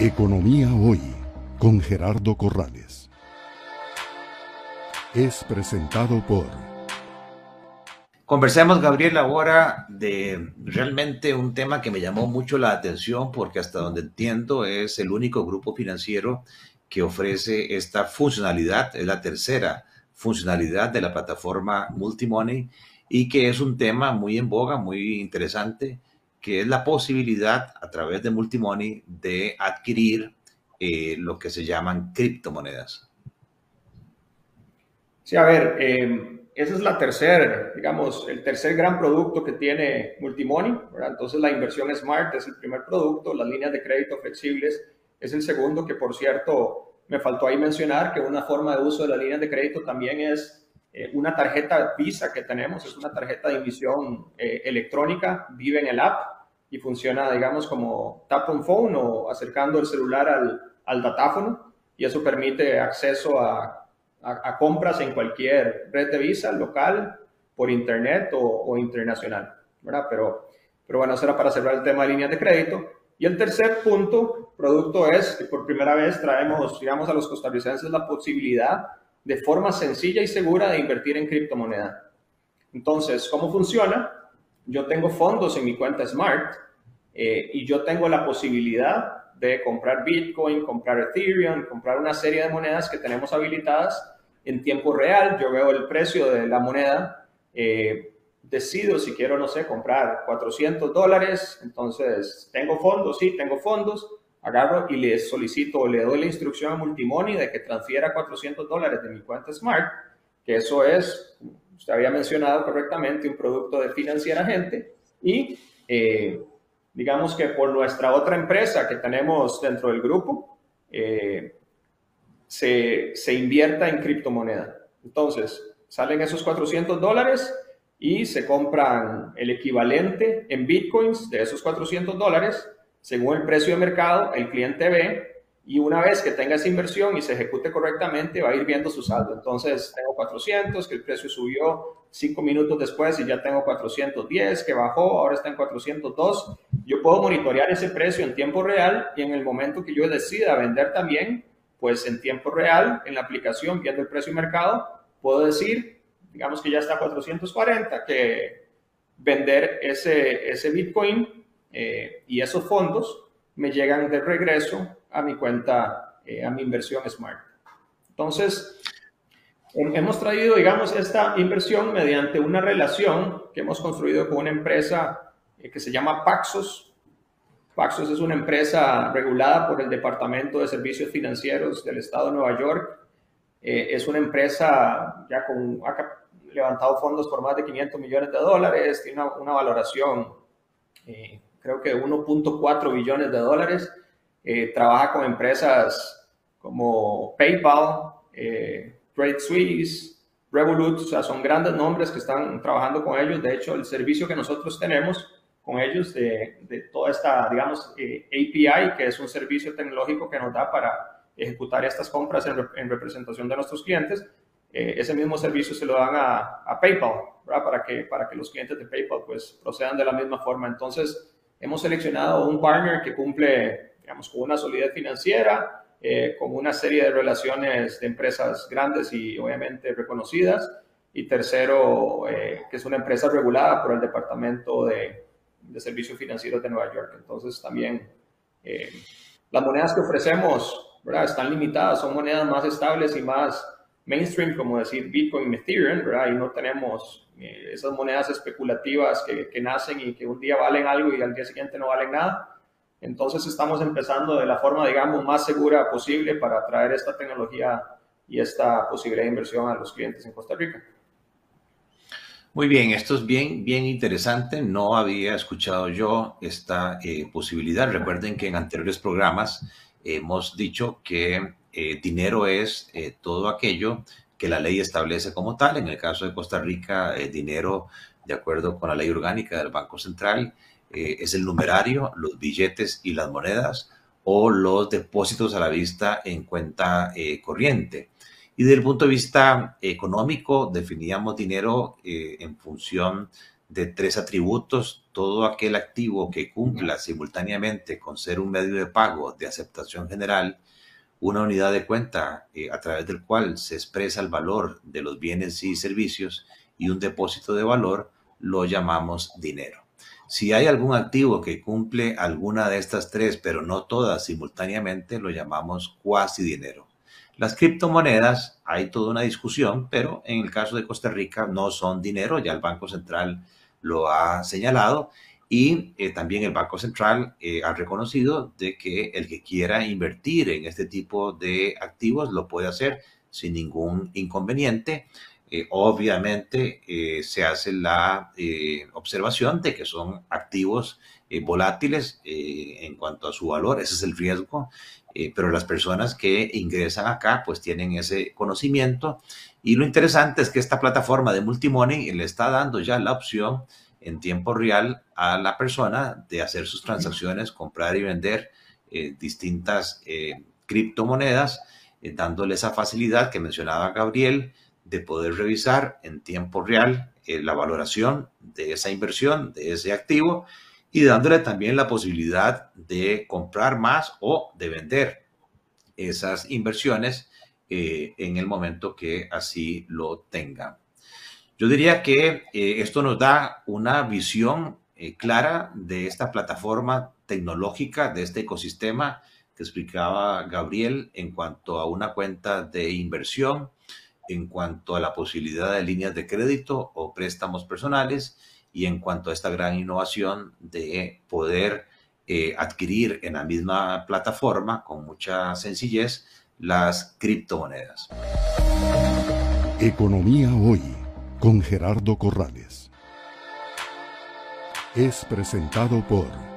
Economía Hoy con Gerardo Corrales. Es presentado por... Conversemos, Gabriel, ahora de realmente un tema que me llamó mucho la atención porque hasta donde entiendo es el único grupo financiero que ofrece esta funcionalidad, es la tercera funcionalidad de la plataforma Multimoney y que es un tema muy en boga, muy interesante que es la posibilidad a través de Multimoney de adquirir eh, lo que se llaman criptomonedas. Sí, a ver, eh, ese es la tercera, digamos, el tercer gran producto que tiene Multimoney, Entonces la inversión Smart es el primer producto, las líneas de crédito flexibles es el segundo, que por cierto, me faltó ahí mencionar que una forma de uso de las líneas de crédito también es eh, una tarjeta Visa que tenemos, es una tarjeta de emisión electrónica, vive en el app, y funciona, digamos, como tap on phone o acercando el celular al, al datáfono y eso permite acceso a, a, compras en cualquier red de Visa local, por internet o, internacional, ¿verdad? Pero, pero bueno, eso era para cerrar el tema de líneas de crédito. Y el tercer punto, producto, es que por primera vez traemos, digamos, a los costarricenses la posibilidad de forma sencilla y segura de invertir en criptomoneda. Entonces, ¿cómo funciona? Yo tengo fondos en mi cuenta Smart eh, y yo tengo la posibilidad de comprar Bitcoin, comprar Ethereum, comprar una serie de monedas que tenemos habilitadas en tiempo real. Yo veo el precio de la moneda, eh, decido si quiero, no sé, comprar 400 dólares, entonces tengo fondos, sí, tengo fondos, agarro y le solicito o le doy la instrucción a Multimoney de que transfiera 400 dólares de mi cuenta Smart, que eso es, usted había mencionado correctamente, un producto de financiera gente. Y... Eh, digamos que por nuestra otra empresa que tenemos dentro del grupo, eh, se, se, invierta en criptomoneda. Entonces, salen esos 400 dólares y se compran el equivalente en bitcoins de esos 400 dólares. Según el precio de mercado, el cliente ve y una vez que tenga esa inversión y se ejecute correctamente, va a ir viendo su saldo. Entonces, tengo 400, que el precio subió cinco minutos después y ya tengo 410, que bajó, ahora está en 402. Yo puedo monitorear ese precio en tiempo real y en el momento que yo decida vender también, pues en tiempo real, en la aplicación, viendo el precio de mercado, puedo decir, digamos que ya está 440, que vender ese, ese Bitcoin eh, y esos fondos me llegan de regreso a mi cuenta, eh, a mi inversión Smart. Entonces, hemos traído, digamos, esta inversión mediante una relación que hemos construido con una empresa eh, que se llama Paxos. Paxos es una empresa regulada por el Departamento de Servicios Financieros del Estado de Nueva York. Eh, es una empresa ya con, ha levantado fondos por más de 500 millones de dólares, tiene una, una valoración, creo que 1.4 billones de dólares eh, trabaja con empresas como PayPal, eh, Suisse, Revolut, o sea, son grandes nombres que están trabajando con ellos. De hecho, el servicio que nosotros tenemos con ellos de, de toda esta, digamos, eh, API, que es un servicio tecnológico que nos da para ejecutar estas compras en, representación de nuestros clientes, ese mismo servicio se lo dan a, a PayPal, ¿verdad? Para que, para que los clientes de PayPal pues procedan de la misma forma. Entonces, hemos seleccionado un partner que cumple digamos, con una solidez financiera, eh, con una serie de relaciones de empresas grandes y obviamente reconocidas. Y tercero, eh, que es una empresa regulada por el Departamento de, de Servicios Financieros de Nueva York. Entonces también eh, las monedas que ofrecemos ¿verdad? están limitadas, son monedas más estables y más mainstream, como decir Bitcoin Ethereum, ¿verdad? y no tenemos esas monedas especulativas que, que nacen y que un día valen algo y al día siguiente no valen nada entonces estamos empezando de la forma, digamos, más segura posible para traer esta tecnología y esta posibilidad de inversión a los clientes en Costa Rica. Muy bien, esto es bien, bien interesante. No había escuchado yo esta eh, posibilidad. Recuerden que en anteriores programas hemos dicho que eh, dinero es eh, todo aquello que la ley establece como tal. En el caso de Costa Rica, dinero, de acuerdo con la ley orgánica del Banco Central, eh, es el numerario, los billetes y las monedas o los depósitos a la vista en cuenta eh, corriente. Y desde el punto de vista económico, definíamos dinero eh, en función de tres atributos, todo aquel activo que cumpla simultáneamente con ser un medio de pago de aceptación general, una unidad de cuenta eh, a través del cual se expresa el valor de los bienes y servicios y un depósito de valor, lo llamamos dinero. Si hay algún activo que cumple alguna de estas tres, pero no todas simultáneamente, lo llamamos cuasi dinero. Las criptomonedas, hay toda una discusión, pero en el caso de Costa Rica no son dinero, ya el Banco Central lo ha señalado y eh, también el Banco Central eh, ha reconocido de que el que quiera invertir en este tipo de activos lo puede hacer sin ningún inconveniente. Eh, obviamente se hace la observación de que son activos volátiles en cuanto a su valor, ese es el riesgo, pero las personas que ingresan acá pues tienen ese conocimiento y lo interesante es que esta plataforma de Multimoney le está dando ya la opción en tiempo real a la persona de hacer sus transacciones, comprar y vender eh, distintas eh, criptomonedas, eh, dándole esa facilidad que mencionaba Gabriel de poder revisar en tiempo real la valoración de esa inversión, de ese activo, y dándole también la posibilidad de comprar más o de vender esas inversiones en el momento que así lo tengan. Yo diría que eh, esto nos da una visión eh, clara de esta plataforma tecnológica, de este ecosistema que explicaba Gabriel en cuanto a una cuenta de inversión, en cuanto a la posibilidad de líneas de crédito o préstamos personales y en cuanto a esta gran innovación de poder eh, adquirir en la misma plataforma con mucha sencillez las criptomonedas. Economía hoy con Gerardo Corrales. Es presentado por